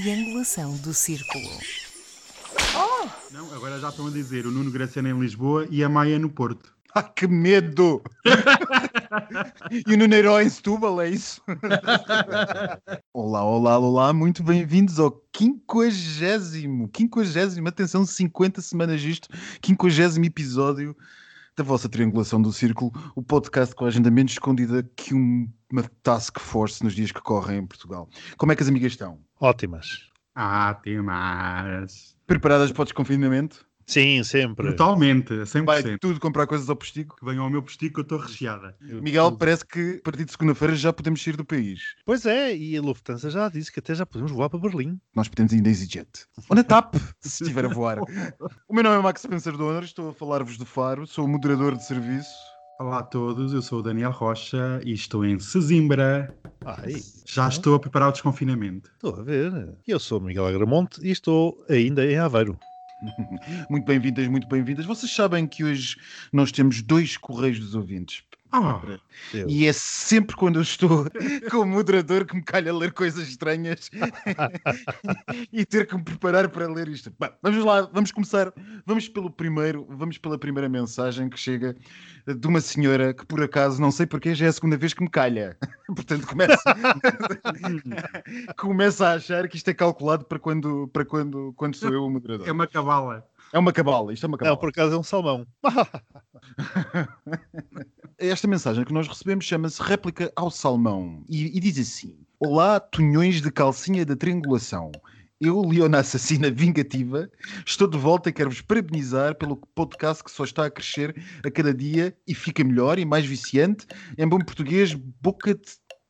triangulação do círculo. Não, agora já estão a dizer o Nuno Graciano em Lisboa e a Maia no Porto. Ai, que medo! e o Nuno Herói em Setúbal, é isso? olá, olá, olá, muito bem-vindos ao quinquagésimo, quinquagésimo, atenção, 50 semanas isto, quinquagésimo episódio da vossa Triangulação do Círculo, o podcast com a agenda menos escondida que um- uma task force nos dias que correm em Portugal. Como é que as amigas estão? Ótimas. Mais. Preparadas para o desconfinamento? Sim, sempre. Totalmente, a 100%. Vai tudo comprar coisas ao postigo? Que venham ao meu postigo que eu estou recheada. Miguel, tudo. parece que a partir de segunda-feira já podemos sair do país. Pois é, e a Lufthansa já disse que até já podemos voar para Berlim. Nós podemos ir na EasyJet. Ou na TAP, se estiver a voar. O meu nome é Max Spencer Donner, estou a falar-vos do Faro, sou o moderador de serviço. Olá a todos, eu sou o Daniel Rocha e estou em Sesimbra. Ai, Já estou a preparar o desconfinamento. estou a ver. Eu sou o Miguel Agramonte e estou ainda em Aveiro. Muito bem-vindas, muito bem-vindas. Vocês sabem que hoje nós temos dois correios dos ouvintes. Eu. E é sempre quando eu estou como moderador que me calha ler coisas estranhas e ter que me preparar para ler isto. Bem, vamos lá, vamos começar. Vamos pelo primeiro, vamos pela primeira mensagem que chega de uma senhora que por acaso não sei porque já é a segunda vez que me calha. Portanto, começa, começa a achar que isto é calculado para quando, para quando, quando sou eu o moderador. é uma cavala. É uma cabala, isto é uma cabala. Não, por acaso é um salmão. Esta mensagem que nós recebemos chama-se Réplica ao Salmão e, e diz assim: Olá, tunhões de calcinha da triangulação. Eu, Leona Assassina Vingativa, estou de volta e quero-vos parabenizar pelo podcast que só está a crescer a cada dia e fica melhor e mais viciante. Em bom português, boca de,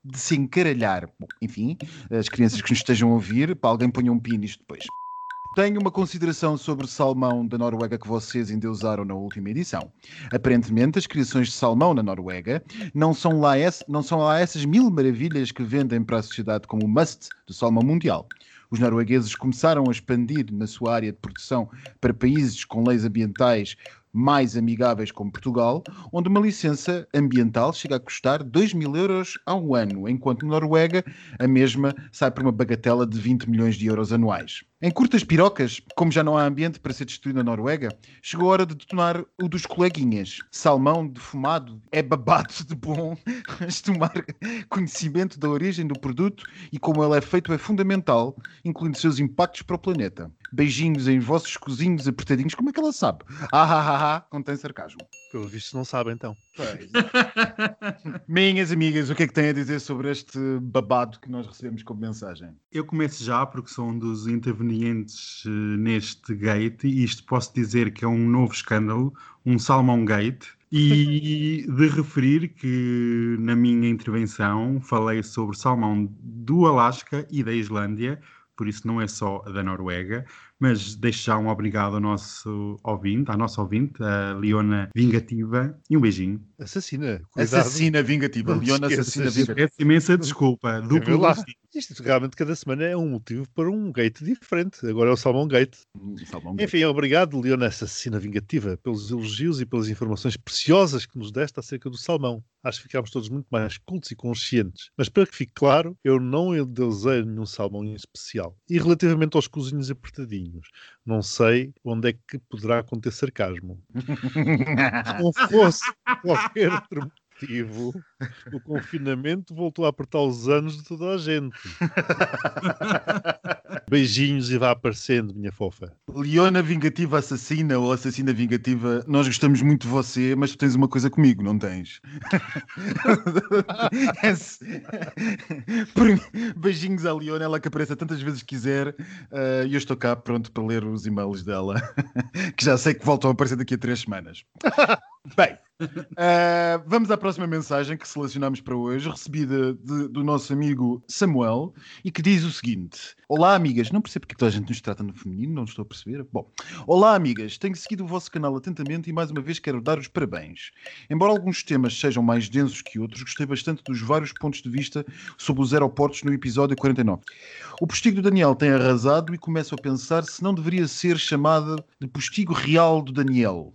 de se encaralhar. Bom, enfim, as crianças que nos estejam a ouvir, para alguém ponha um pi nisto depois. Tenho uma consideração sobre salmão da Noruega que vocês endeusaram na última edição. Aparentemente, as criações de salmão na Noruega não são, lá ess- não são lá essas mil maravilhas que vendem para a sociedade como o must do salmão mundial. Os noruegueses começaram a expandir na sua área de produção para países com leis ambientais mais amigáveis como Portugal, onde uma licença ambiental chega a custar 2 mil euros ao ano, enquanto na Noruega a mesma sai por uma bagatela de 20 milhões de euros anuais. Em curtas pirocas, como já não há ambiente para ser destruído na Noruega, chegou a hora de detonar o dos coleguinhas. Salmão defumado é babado de bom, mas tomar conhecimento da origem do produto e como ele é feito é fundamental, incluindo seus impactos para o planeta. Beijinhos em vossos cozinhos apertadinhos. Como é que ela sabe? Ah, ah, ah, ah, contém sarcasmo. Pelo visto não sabe então. Minhas amigas, o que é que têm a dizer sobre este babado que nós recebemos como mensagem? Eu começo já porque sou um dos intervenientes eh, neste gate e isto posso dizer que é um novo escândalo, um Salmão Gate. E de referir que na minha intervenção falei sobre salmão do Alasca e da Islândia, por isso não é só da Noruega, mas deixo já um obrigado ao nosso ouvinte, à nossa ouvinte, a Leona Vingativa, e um beijinho. Assassina. Cuidado. Assassina vingativa. Não Leona assassina vingativa. Peço imensa desculpa, duplo É lá. Isto realmente cada semana é um motivo para um gate diferente. Agora é o Salmão Gate. Salmão Enfim, obrigado, Leona Assassina Vingativa, pelos elogios e pelas informações preciosas que nos deste acerca do salmão. Acho que ficámos todos muito mais cultos e conscientes. Mas para que fique claro, eu não endeusei nenhum salmão em especial. E relativamente aos cozinhos apertadinhos, não sei onde é que poderá conter sarcasmo. Se não fosse qualquer outro motivo, o confinamento voltou a apertar os anos de toda a gente. Beijinhos e vá aparecendo, minha fofa. Leona Vingativa Assassina ou Assassina Vingativa, nós gostamos muito de você, mas tu tens uma coisa comigo, não tens? Beijinhos à Leona, ela que apareça tantas vezes quiser, eh, e eu estou cá pronto para ler os e-mails dela, que já sei que voltam a aparecer daqui a três semanas. Bem, eh, vamos à próxima mensagem que selecionamos para hoje, recebida de- do nosso amigo Samuel, e que diz o seguinte: Olá, amigas, não percebo porque é toda a gente nos trata no feminino, não estou a perceber. Bom, olá, amigas, tenho seguido o vosso canal atentamente e mais uma vez quero dar os parabéns. Embora alguns temas sejam mais densos que outros, gostei bastante dos vários pontos de vista sobre os aeroportos no episódio 49. O postigo do Daniel tem arrasado e começo a pensar se não deveria ser chamada de postigo real do Daniel.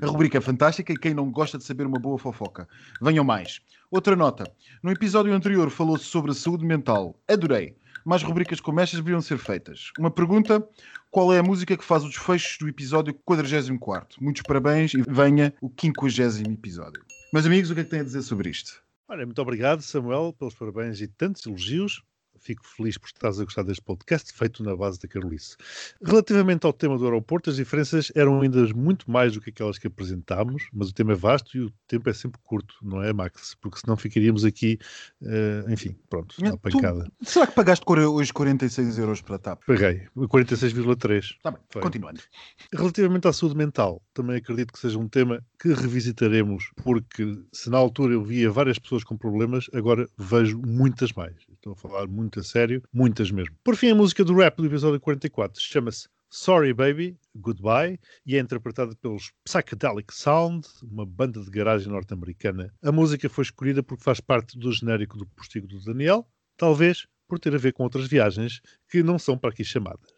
A rubrica é fantástica e quem não gosta de saber uma boa fofoca. Venham mais. Outra nota. No episódio anterior falou-se sobre a saúde mental. Adorei. mais rubricas como estas deveriam ser feitas. Uma pergunta: qual é a música que faz o desfecho do episódio 44? Muitos parabéns e venha o 50 episódio. Meus amigos, o que é que têm a dizer sobre isto? Olha, muito obrigado, Samuel, pelos parabéns e tantos elogios fico feliz por estás a gostar deste podcast, feito na base da Carolice. Relativamente ao tema do aeroporto, as diferenças eram ainda muito mais do que aquelas que apresentámos, mas o tema é vasto e o tempo é sempre curto, não é, Max? Porque senão ficaríamos aqui, uh, enfim, pronto, na pancada. Tu, será que pagaste hoje 46 euros para a TAP? Paguei, 46,3. Está bem, Foi. continuando. Relativamente à saúde mental, também acredito que seja um tema que revisitaremos, porque se na altura eu via várias pessoas com problemas, agora vejo muitas mais. Estou a falar muito a sério, muitas mesmo. Por fim, a música do rap do episódio 44 chama-se Sorry Baby, Goodbye, e é interpretada pelos Psychedelic Sound, uma banda de garagem norte-americana. A música foi escolhida porque faz parte do genérico do postigo do Daniel, talvez por ter a ver com outras viagens que não são para aqui chamadas.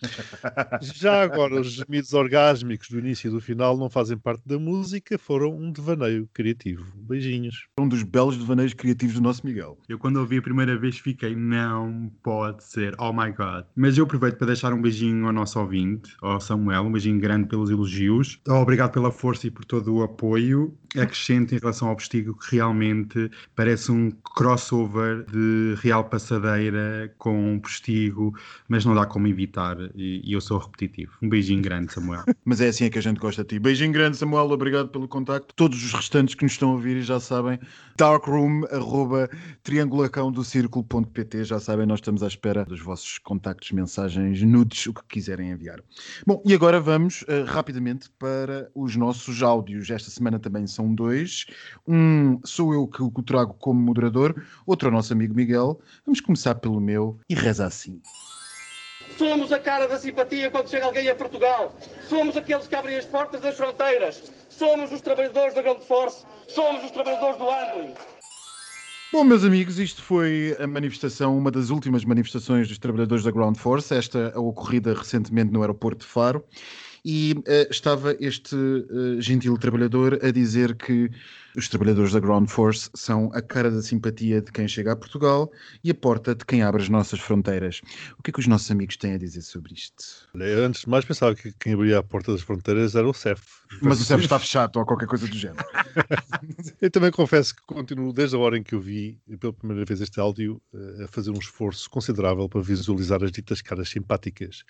Já agora, os gemidos orgásmicos do início e do final não fazem parte da música, foram um devaneio criativo. Beijinhos. Um dos belos devaneios criativos do nosso Miguel. Eu, quando ouvi a primeira vez, fiquei, não pode ser, oh my god. Mas eu aproveito para deixar um beijinho ao nosso ouvinte, ao Samuel, um beijinho grande pelos elogios. Obrigado pela força e por todo o apoio. Acrescento em relação ao Postigo que realmente parece um crossover de Real Passadeira com Postigo, mas não dá como evitar e, e, eu sou repetitivo. Um beijinho grande, Samuel. Mas é assim é que a gente gosta de ti. Beijinho grande, Samuel. Obrigado pelo contacto. Todos os restantes que nos estão a ouvir já sabem, darkroom, arroba, triangulacão do círculo.pt. Já sabem, nós estamos à espera dos vossos contactos, mensagens, nudes, o que quiserem enviar. Bom, e agora vamos uh, rapidamente para os nossos áudios. Esta semana também são dois. Um sou eu que o trago como moderador, outro é o nosso amigo Miguel. Vamos começar pelo meu e reza assim. Somos a cara da simpatia quando chega alguém a Portugal. Somos aqueles que abrem as portas das fronteiras. Somos os trabalhadores da Gold Force. Somos os trabalhadores do handling. Bom, meus amigos, isto foi a manifestação, uma das últimas manifestações dos trabalhadores da Ground Force, esta ocorrida recentemente no aeroporto de Faro, e uh, estava este uh, gentil trabalhador a dizer que os trabalhadores da Ground Force são a cara da simpatia de quem chega a Portugal e a porta de quem abre as nossas fronteiras. O que é que os nossos amigos têm a dizer sobre isto? Eu antes de mais pensava que quem abria a porta das fronteiras era o CEF. Mas o CEF está fechado ou qualquer coisa do género. eu também confesso que continuo, desde a hora em que eu vi pela primeira vez este áudio, eh, a fazer um esforço considerável para visualizar as ditas caras simpáticas.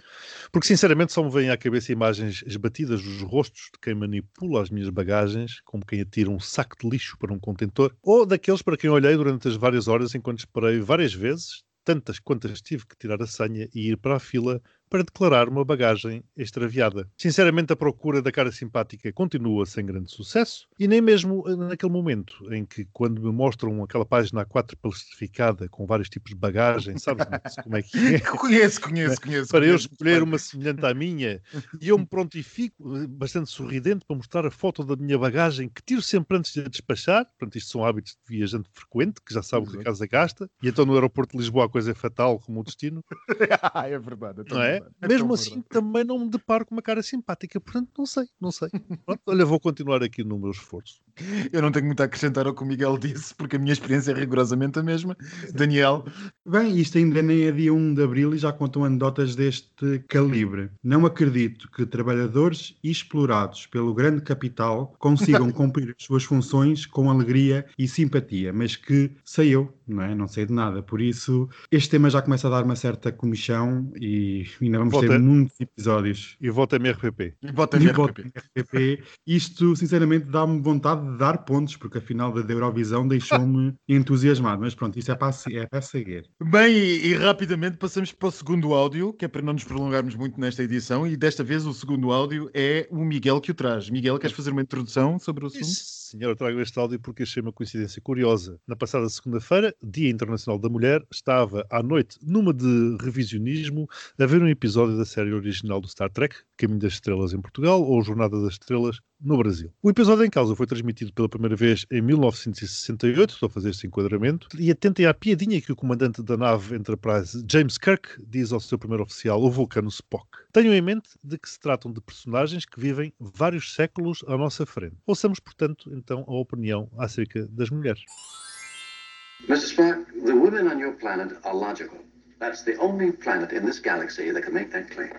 Porque, sinceramente, só me vêm à cabeça imagens esbatidas dos rostos de quem manipula as minhas bagagens, como quem atira um saco saco de lixo para um contentor, ou daqueles para quem olhei durante as várias horas enquanto esperei várias vezes, tantas quantas tive que tirar a senha e ir para a fila para declarar uma bagagem extraviada. Sinceramente, a procura da cara simpática continua sem grande sucesso e nem mesmo naquele momento em que, quando me mostram aquela página A4 plastificada com vários tipos de bagagem, sabes como é que é? conheço, conheço, conheço. Para conheço, eu escolher uma semelhante à minha e eu me prontifico, eh, bastante sorridente, para mostrar a foto da minha bagagem que tiro sempre antes de despachar. Portanto, isto são hábitos de viajante frequente, que já sabe o que a casa gasta. E então no aeroporto de Lisboa a coisa é fatal como o destino. é verdade. Não é? É Mesmo assim, verdade. também não me deparo com uma cara simpática, portanto, não sei, não sei. Pronto, olha, vou continuar aqui no meu esforço. Eu não tenho muito a acrescentar ao que o Miguel disse, porque a minha experiência é rigorosamente a mesma. Daniel. Bem, isto ainda nem é dia 1 de abril e já contam anedotas deste calibre. Não acredito que trabalhadores explorados pelo grande capital consigam cumprir as suas funções com alegria e simpatia, mas que sei eu, não é? Não sei de nada. Por isso, este tema já começa a dar uma certa comissão e ainda vamos Volta. ter muitos episódios. E vota MRPP. E vota MRPP. MRPP. Isto, sinceramente, dá-me vontade de dar pontos, porque a final da Eurovisão deixou-me entusiasmado. Mas pronto, isso é para, é para seguir. Bem, e, e, rapidamente passamos para o segundo áudio, que é para não nos prolongarmos muito nesta edição. E desta vez o segundo áudio é o Miguel que o traz. Miguel, queres fazer uma introdução sobre o assunto? Senhor, eu trago este áudio porque achei uma coincidência curiosa. Na passada segunda-feira, Dia Internacional da Mulher, estava à noite, numa de revisionismo, a ver um episódio da série original do Star Trek, Caminho das Estrelas em Portugal ou Jornada das Estrelas no Brasil. O episódio em causa foi transmitido pela primeira vez em 1968, estou a fazer este enquadramento, e atentem à piadinha que o comandante da nave Enterprise, James Kirk, diz ao seu primeiro oficial, o vulcano Spock. Tenham em mente de que se tratam de personagens que vivem vários séculos à nossa frente. Ouçamos, portanto, então a opinião acerca das mulheres. Mr. Spock, the women on your planet are logical. That's the only planet in this galaxy that can make that claim.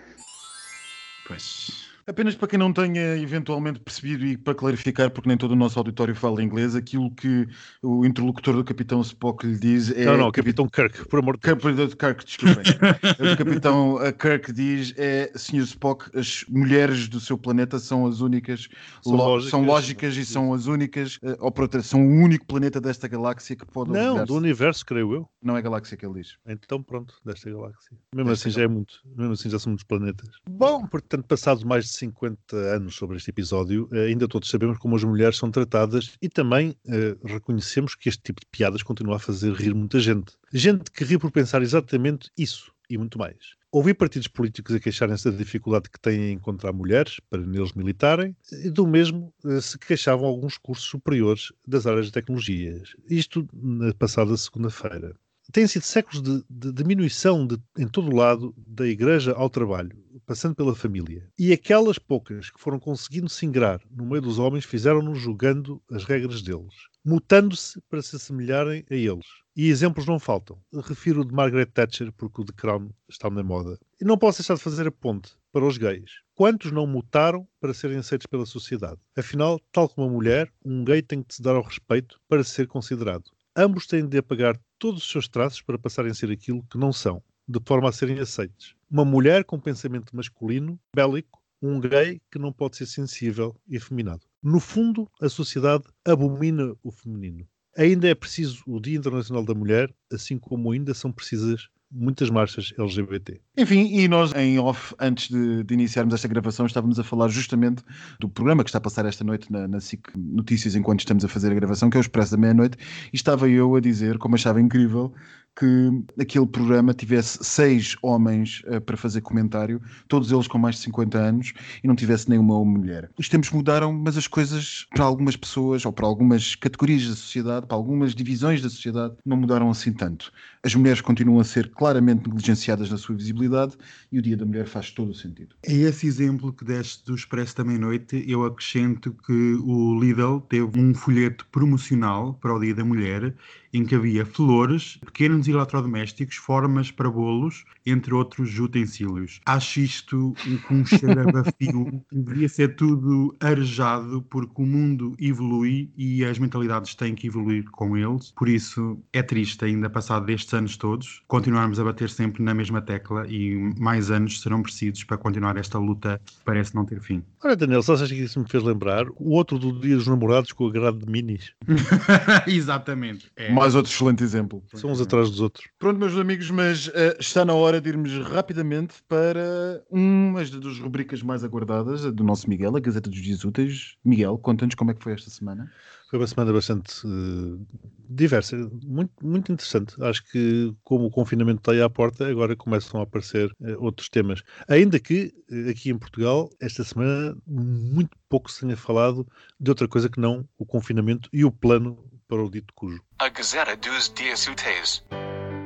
Pois. Apenas para quem não tenha eventualmente percebido e para clarificar, porque nem todo o nosso auditório fala inglês, aquilo que o interlocutor do Capitão Spock lhe diz é. Não, não, Capitão Kirk, por amor de Deus. Capitão Kirk, desculpem. o Capitão uh, Kirk diz é, Sr. Spock, as mulheres do seu planeta são as únicas, São lo- lógicas. são lógicas e são as únicas, uh, ou por outra, são o único planeta desta galáxia que pode Não, do universo, creio eu. Não é galáxia que ele diz. Então, pronto, desta galáxia. Mesmo Desta assim já é muito. Mesmo assim já são muitos planetas. Bom, portanto, passados mais de 50 anos sobre este episódio, eh, ainda todos sabemos como as mulheres são tratadas e também eh, reconhecemos que este tipo de piadas continua a fazer rir muita gente. Gente que ri por pensar exatamente isso e muito mais. Ouvi partidos políticos a queixarem-se da dificuldade que têm em encontrar mulheres para neles militarem, e do mesmo eh, se queixavam alguns cursos superiores das áreas de tecnologias. Isto na passada segunda-feira têm sido séculos de, de diminuição de- em todo o lado, da igreja ao trabalho, passando pela família. E aquelas poucas que foram conseguindo se ingrar no meio dos homens fizeram-nos julgando as regras deles, mutando-se para se assemelharem a eles. E exemplos não faltam. Refiro o de Margaret Thatcher, porque o de Crown está na moda. E não posso deixar de fazer a ponte para os gays. Quantos não mutaram para serem aceitos pela sociedade? Afinal, tal como a mulher, um gay tem que se dar ao respeito para ser considerado. Ambos têm de apagar todos os seus traços para passarem a ser aquilo que não são, de forma a serem aceites. Uma mulher com pensamento masculino, bélico, um gay que não pode ser sensível e afeminado. No fundo, a sociedade abomina o feminino. Ainda é preciso o Dia Internacional da Mulher, assim como ainda são precisas muitas marchas LGBT. Enfim, e nós em off, antes de, de iniciarmos esta gravação, estávamos a falar justamente do programa que está a passar esta noite na, na SIC Notícias enquanto estamos a fazer a gravação, que é o Expresso da Meia-Noite, e estava eu a dizer, como achava incrível, que aquele programa tivesse seis homens eh, para fazer comentário, todos eles com mais de 50 anos, e não tivesse nenhuma mulher. Os tempos mudaram, mas as coisas para algumas pessoas, ou para algumas categorias da sociedade, para algumas divisões da sociedade, não mudaram assim tanto. As mulheres continuam a ser claramente negligenciadas na sua visibilidade e o Dia da Mulher faz todo o sentido. A esse exemplo que deste do Expresso da Meia-Noite, eu acrescento que o Lidl teve um folheto promocional para o Dia da Mulher em que havia flores, pequenos eletrodomésticos, formas para bolos, entre outros utensílios. Acho isto um- com um cheiro a bafio. Devia ser tudo arejado porque o mundo evolui e as mentalidades têm que evoluir com eles. Por isso é triste ainda passado destes anos todos continuarmos a bater sempre na mesma tecla e mais anos serão precisos para continuar esta luta que parece não ter fim. Olha, Daniel, só achas que isso me fez lembrar o outro do Dia dos Namorados com a grade de minis. Exatamente. É. Mais outro excelente exemplo. São uns atrás dos outros. Pronto, meus amigos, mas eh, está na hora de irmos rapidamente para uma das rubricas mais aguardadas do nosso Miguel, a Gazeta dos Dias Úteis. Miguel, conta-nos como é que foi esta semana. Foi uma semana bastante eh, diversa, muito, muito interessante. Acho que, como o confinamento está aí à porta, agora começam a aparecer eh, outros temas. Ainda que aqui em Portugal, esta semana, muito pouco se tenha falado de outra coisa que não o confinamento e o plano para o dito cujo. A Gazeta dos Dias Úteis.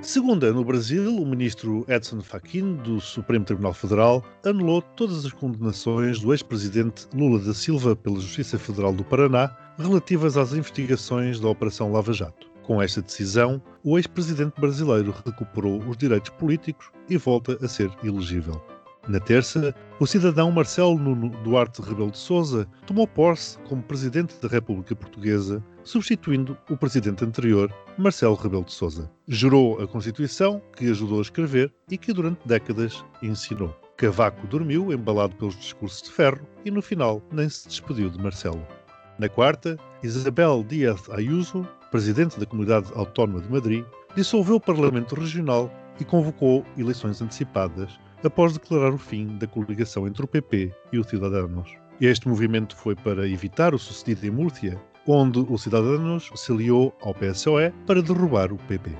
Segunda, no Brasil, o ministro Edson Fachin, do Supremo Tribunal Federal, anulou todas as condenações do ex-presidente Lula da Silva pela Justiça Federal do Paraná relativas às investigações da Operação Lava Jato. Com esta decisão, o ex-presidente brasileiro recuperou os direitos políticos e volta a ser elegível. Na terça, o cidadão Marcelo Nuno Duarte Rebelo de Sousa tomou posse como presidente da República Portuguesa, substituindo o presidente anterior, Marcelo Rebelo de Sousa. Jurou a Constituição, que ajudou a escrever e que durante décadas ensinou. Cavaco dormiu, embalado pelos discursos de ferro, e no final nem se despediu de Marcelo. Na quarta, Isabel Díaz Ayuso, presidente da Comunidade Autónoma de Madrid, dissolveu o Parlamento Regional e convocou eleições antecipadas após declarar o fim da coligação entre o PP e o Cidadanos. Este movimento foi para evitar o sucedido em Múrcia, onde o Cidadanos se aliou ao PSOE para derrubar o PP.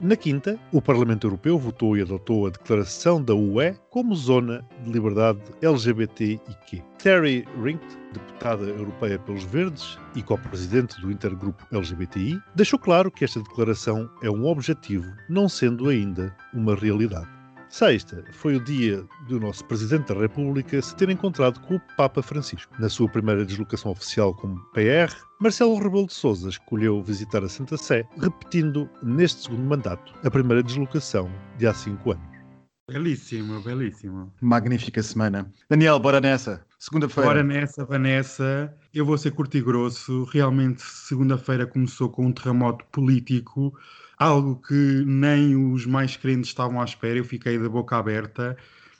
Na quinta, o Parlamento Europeu votou e adotou a declaração da UE como zona de liberdade LGBTIQ. Terry Rinkt, deputada europeia pelos Verdes e co-presidente do intergrupo LGBTI, deixou claro que esta declaração é um objetivo, não sendo ainda uma realidade. Sexta foi o dia do nosso Presidente da República se ter encontrado com o Papa Francisco. Na sua primeira deslocação oficial como PR, Marcelo Rebelo de Sousa escolheu visitar a Santa Sé, repetindo neste segundo mandato a primeira deslocação de há cinco anos. Belíssimo, belíssimo. Magnífica semana. Daniel, bora nessa. Segunda-feira. Ora nessa, Vanessa, eu vou ser curto e grosso. Realmente, segunda-feira começou com um terremoto político, algo que nem os mais crentes estavam à espera. Eu fiquei da boca aberta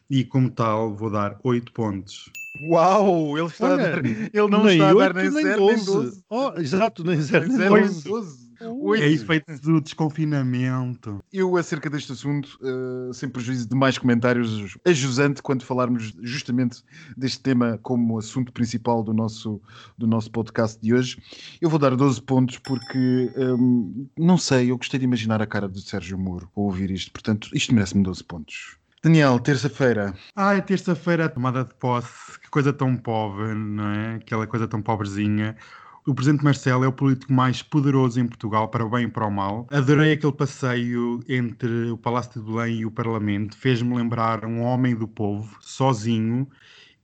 e, como tal, vou dar 8 pontos. Uau! Ele, está a Olha, dar, ele não nem está a dar nem nem 0, nem 12. 12. Oh, exato, nem zero, Nem nem 0, nem 12. 12. É efeito do desconfinamento. Eu, acerca deste assunto, eh, sem prejuízo de mais comentários, a jusante quando falarmos justamente deste tema como assunto principal do nosso, do nosso podcast de hoje, eu vou dar 12 pontos porque, hum, não sei, eu gostei de imaginar a cara do Sérgio Moro ao ouvir isto, portanto, isto merece-me 12 pontos. Daniel, terça-feira. Ah, é terça-feira a tomada de posse. Que coisa tão pobre, não é? Aquela coisa tão pobrezinha. O Presidente Marcelo é o político mais poderoso em Portugal, para o bem e para o mal. Adorei aquele passeio entre o Palácio de Belém e o Parlamento. Fez-me lembrar um homem do povo, sozinho,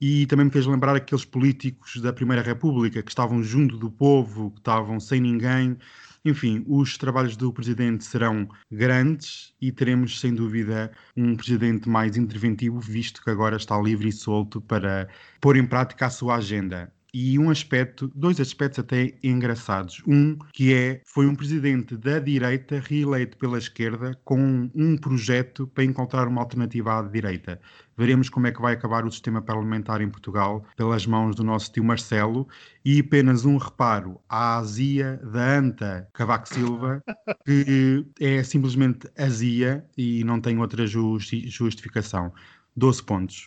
e também me fez lembrar aqueles políticos da Primeira República que estavam junto do povo, que estavam sem ninguém. Enfim, os trabalhos do Presidente serão grandes e teremos, sem dúvida, um Presidente mais interventivo, visto que agora está livre e solto para pôr em prática a sua agenda e um aspecto, dois aspectos até engraçados. Um que é, foi um presidente da direita reeleito pela esquerda com um projeto para encontrar uma alternativa à direita. Veremos como é que vai acabar o sistema parlamentar em Portugal pelas mãos do nosso tio Marcelo. E apenas um reparo à azia da Anta Cavaco Silva, que é simplesmente azia e não tem outra justi- justificação. 12 pontos.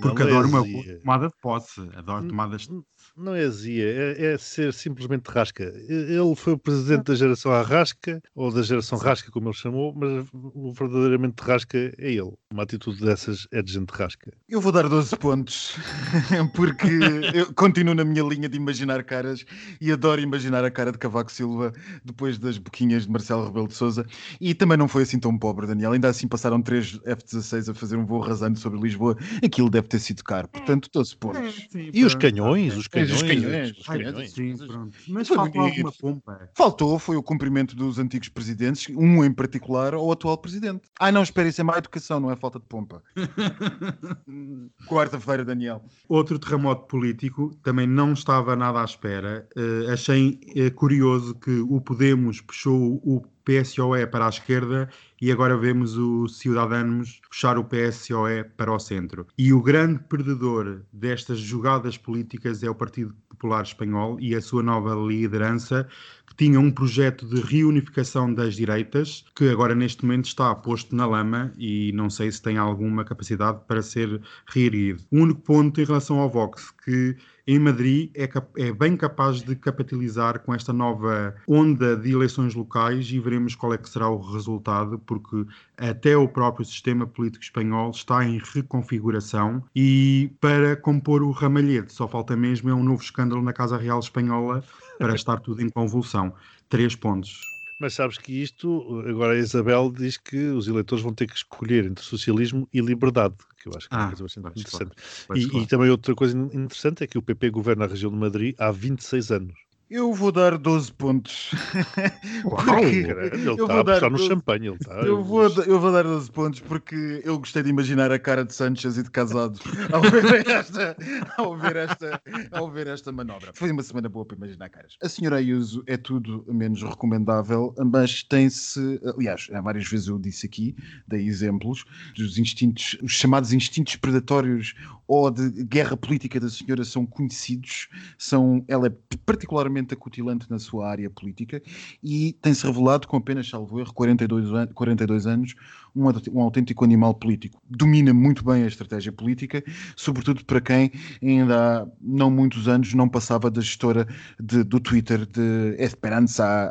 Porque adoro uma boa tomada de posse. Adoro Hum, tomadas de Não é azia, é, é ser simplesmente rasca. Ele foi o presidente da geração Arrasca, ou da geração Rasca, como ele chamou, mas o verdadeiramente rasca é ele. Uma atitude dessas é de gente rasca. Eu vou dar 12 pontos, porque eu continuo na minha linha de imaginar caras e adoro imaginar a cara de Cavaco Silva depois das boquinhas de Marcelo Rebelo de Souza. E também não foi assim tão pobre, Daniel. Ainda assim passaram três F-16 a fazer um voo rasante sobre Lisboa. Aquilo deve ter sido caro, portanto, 12 pontos. Sim, E os canhões, os canhões, os canhões, os Ai, canhões. sim, pronto. Mas bonito. alguma pompa. Faltou foi o cumprimento dos antigos presidentes, um em particular ao atual presidente. Ah, não, espera, isso é má educação, não é falta de pompa. Quarta-feira, Daniel. Outro terremoto político, também não estava nada à espera. Eh, achei eh, curioso que o Podemos puxou o PSOE para a esquerda e agora vemos o Ciudadanos puxar o PSOE para o centro. E o grande perdedor destas jogadas políticas é o Partido Popular Espanhol e a sua nova liderança, que tinha um projeto de reunificação das direitas, que agora neste momento está posto na lama e não sei se tem alguma capacidade para ser reerguido. O único ponto em relação ao Vox, que em Madrid é, é bem capaz de capitalizar com esta nova onda de eleições locais e veremos qual é que será o resultado, porque até o próprio sistema político espanhol está em reconfiguração e para compor o ramalhete só falta mesmo é um novo escândalo na Casa Real Espanhola para estar tudo em convulsão. Três pontos. Mas sabes que isto, agora a Isabel diz que os eleitores vão ter que escolher entre socialismo e liberdade, que eu acho que é uma Ah, coisa bastante interessante. Pois, E, claro. e também outra coisa interessante é que o PP governa a região de Madrid há 26 anos. Eu vou dar 12 pontos. Uau! Ele está a apostar dar no 12 champanhe. Ele está, Eu vou, eu vou dar 12 pontos porque eu gostei de imaginar a cara de Sanchez e de Casado ao ver esta, ao ver esta, ao ver esta manobra. Foi uma semana boa para imaginar caras. A senhora Ayuso é tudo menos recomendável, mas tem-se, aliás, há várias vezes eu disse aqui, dei exemplos, dos instintos, os chamados instintos predatórios ou de guerra política da senhora são conhecidos, são, ela é particularmente acutilante na sua área política e tem-se revelado com apenas, salvo erro, 42, an 42 anos, um, um autêntico animal político. Domina muito bem a estratégia política, sobretudo para quem ainda há não muitos anos não passava da gestora de- do Twitter de Esperança a-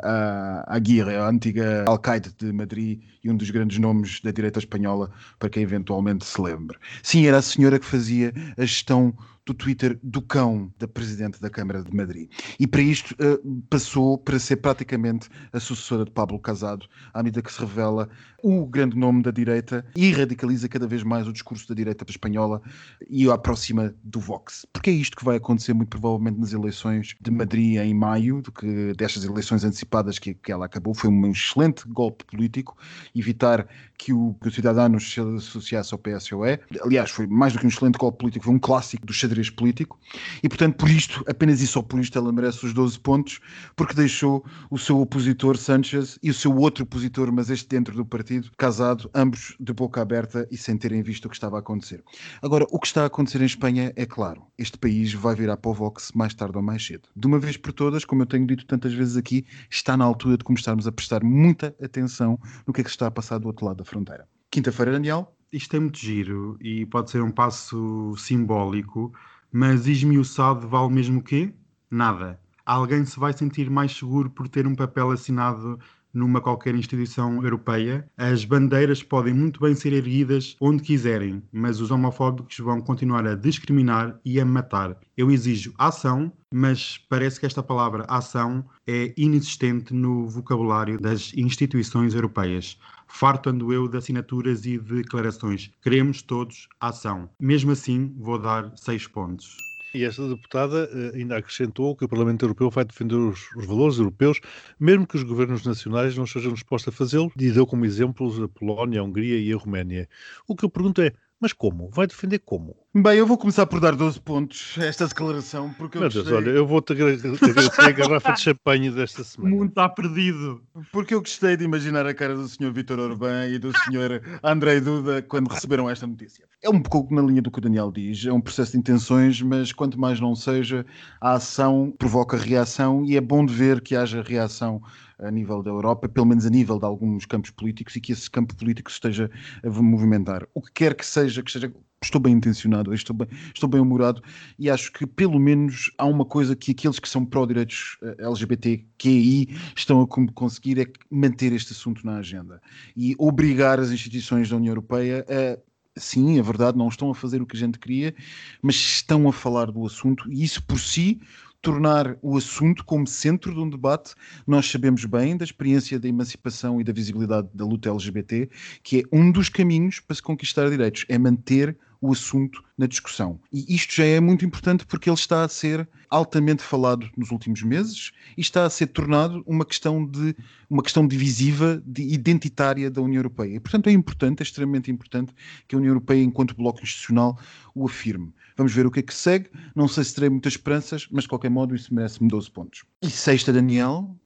a- Aguirre, a antiga Al-Qaeda de Madrid e um dos grandes nomes da direita espanhola, para quem eventualmente se lembre. Sim, era a senhora que fazia a gestão do Twitter do cão da Presidente da Câmara de Madrid. E para isto eh, passou para ser praticamente a sucessora de Pablo Casado, à medida que se revela o grande nome nome da direita e radicaliza cada vez mais o discurso da direita espanhola e o aproxima do Vox. Porque é isto que vai acontecer muito provavelmente nas eleições de Madrid em maio, do que destas eleições antecipadas que, que ela acabou. Foi um excelente golpe político, evitar que o, que o Cidadanos se associasse ao PSOE. Aliás, foi mais do que um excelente golpe político, foi um clássico do xadrez político. E, portanto, por isto, apenas e só por isto, ela merece os 12 pontos, porque deixou o seu opositor Sanchez e o seu outro opositor, mas este dentro do partido, casado, ambos de boca aberta e sem terem visto o que estava a acontecer. Agora, o que está a acontecer em Espanha é claro, este país vai virar para o Vox mais tarde ou mais cedo. De uma vez por todas, como eu tenho dito tantas vezes aqui, está na altura de começarmos a prestar muita atenção no que é que se está a passar do outro lado da fronteira. Quinta-feira, Daniel. Isto é muito giro e pode ser um passo simbólico, mas esmiuçado vale mesmo o quê? Nada. Alguém se vai sentir mais seguro por ter um papel assinado numa qualquer instituição europeia. As bandeiras podem muito bem ser erguidas onde quiserem, mas os homofóbicos vão continuar a discriminar e a matar. Eu exijo ação, mas parece que esta palavra ação é inexistente no vocabulário das instituições europeias. Farto eu de assinaturas e declarações. Queremos todos ação. Mesmo assim, vou dar seis pontos. E esta deputada eh, ainda acrescentou que o Parlamento Europeu vai defender os, os, valores europeus, mesmo que os governos nacionais não estejam dispostos a fazê-lo, e deu como exemplos a Polónia, a Hungria e a Roménia. O que eu pergunto é, mas como? Vai defender como? Bem, eu vou começar por dar 12 pontos a esta declaração, porque eu Meu Deus, gostei... olha, eu vou-te agradecer a garrafa de champanhe desta semana. O mundo está perdido. Porque eu gostei de imaginar a cara do Sr. Vítor Orbán e do Sr. Andrei Duda quando receberam esta notícia. É um pouco na linha do que o Daniel diz, é um processo de intenções, mas quanto mais não seja, a ação provoca reação e é bom de ver que haja reação a nível da Europa, pelo menos a nível de alguns campos políticos, e que esse campo político esteja a movimentar. O que quer que seja, que seja estou bem intencionado, estou bem, estou bem humorado e acho que pelo menos há uma coisa que aqueles que são pró-direitos eh, LGBTQI estão a conseguir é manter este assunto na agenda e obrigar as instituições da União Europeia a sim, é verdade, não estão a fazer o que a gente queria, mas estão a falar do assunto e isso por si tornar o assunto como centro de um debate. Nós sabemos bem da experiência da emancipação e da visibilidade da luta LGBT, que é um dos caminhos para se conquistar direitos, é manter o assunto na discussão. E isto já é muito importante porque ele está a ser altamente falado nos últimos meses e está a ser tornado uma questão de uma questão divisiva, de identitária da União Europeia. E, portanto, é importante, é extremamente importante que a União Europeia, enquanto bloco institucional, o afirme. Vamos ver o que é que segue. Não sei se terei muitas esperanças, mas de qualquer modo isso merece-me 12 pontos. E sexta, Daniel.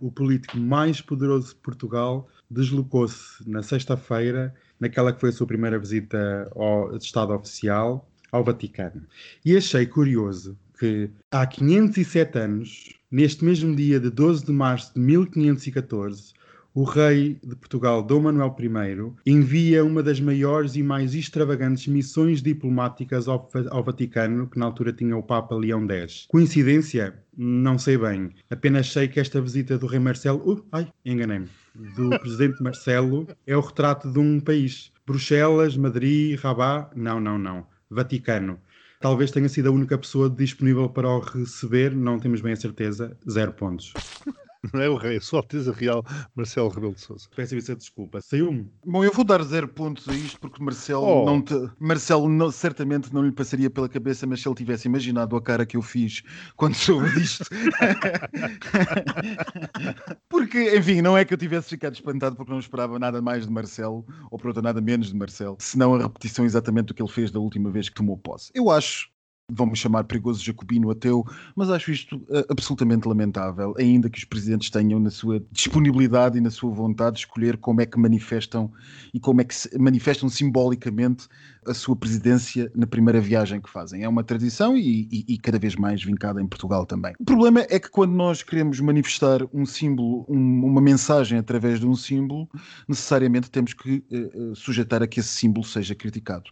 O político mais poderoso de Portugal deslocou-se na sexta-feira, naquela que foi a sua primeira visita ao Estado Oficial, ao Vaticano. E achei curioso que há 507 anos, neste mesmo dia de 12 de março de 1514, o rei de Portugal, Dom Manuel I, envia uma das maiores e mais extravagantes missões diplomáticas ao, ao, Vaticano, que na altura tinha o Papa Leão X. Coincidência? Não sei bem. Apenas sei que esta visita do rei Marcelo... Uh, ai, enganei-me. Do presidente Marcelo é o retrato de um país. Bruxelas, Madrid, Rabat... Não, não, não. Vaticano. Talvez tenha sido a única pessoa disponível para o receber, não temos bem a certeza. Zero pontos. Não é o rei, é Sua Alteza Real Marcelo Rebelo de Sousa. Peço imensa desculpa. Saiu-me. Bom, eu vou dar zero pontos a isto porque Marcelo, Oh. não te- Marcelo não- certamente não lhe passaria pela cabeça, mas se ele tivesse imaginado a cara que eu fiz quando soube disto. porque, enfim, não é que eu tivesse ficado espantado porque não esperava nada mais de Marcelo, ou por outra, nada menos de Marcelo, senão a repetição exatamente do que ele fez da última vez que tomou posse. Eu acho vão-me chamar perigoso jacobino ateu, mas acho isto eh, absolutamente lamentável, ainda que os presidentes tenham na sua disponibilidade e na sua vontade de escolher como é que manifestam e como é que manifestam simbolicamente a sua presidência na primeira viagem que fazem. É uma tradição e, e- e cada vez mais vincada em Portugal também. O problema é que quando nós queremos manifestar um símbolo, um- uma mensagem através de um símbolo, necessariamente temos que eh, sujeitar a que esse símbolo seja criticado.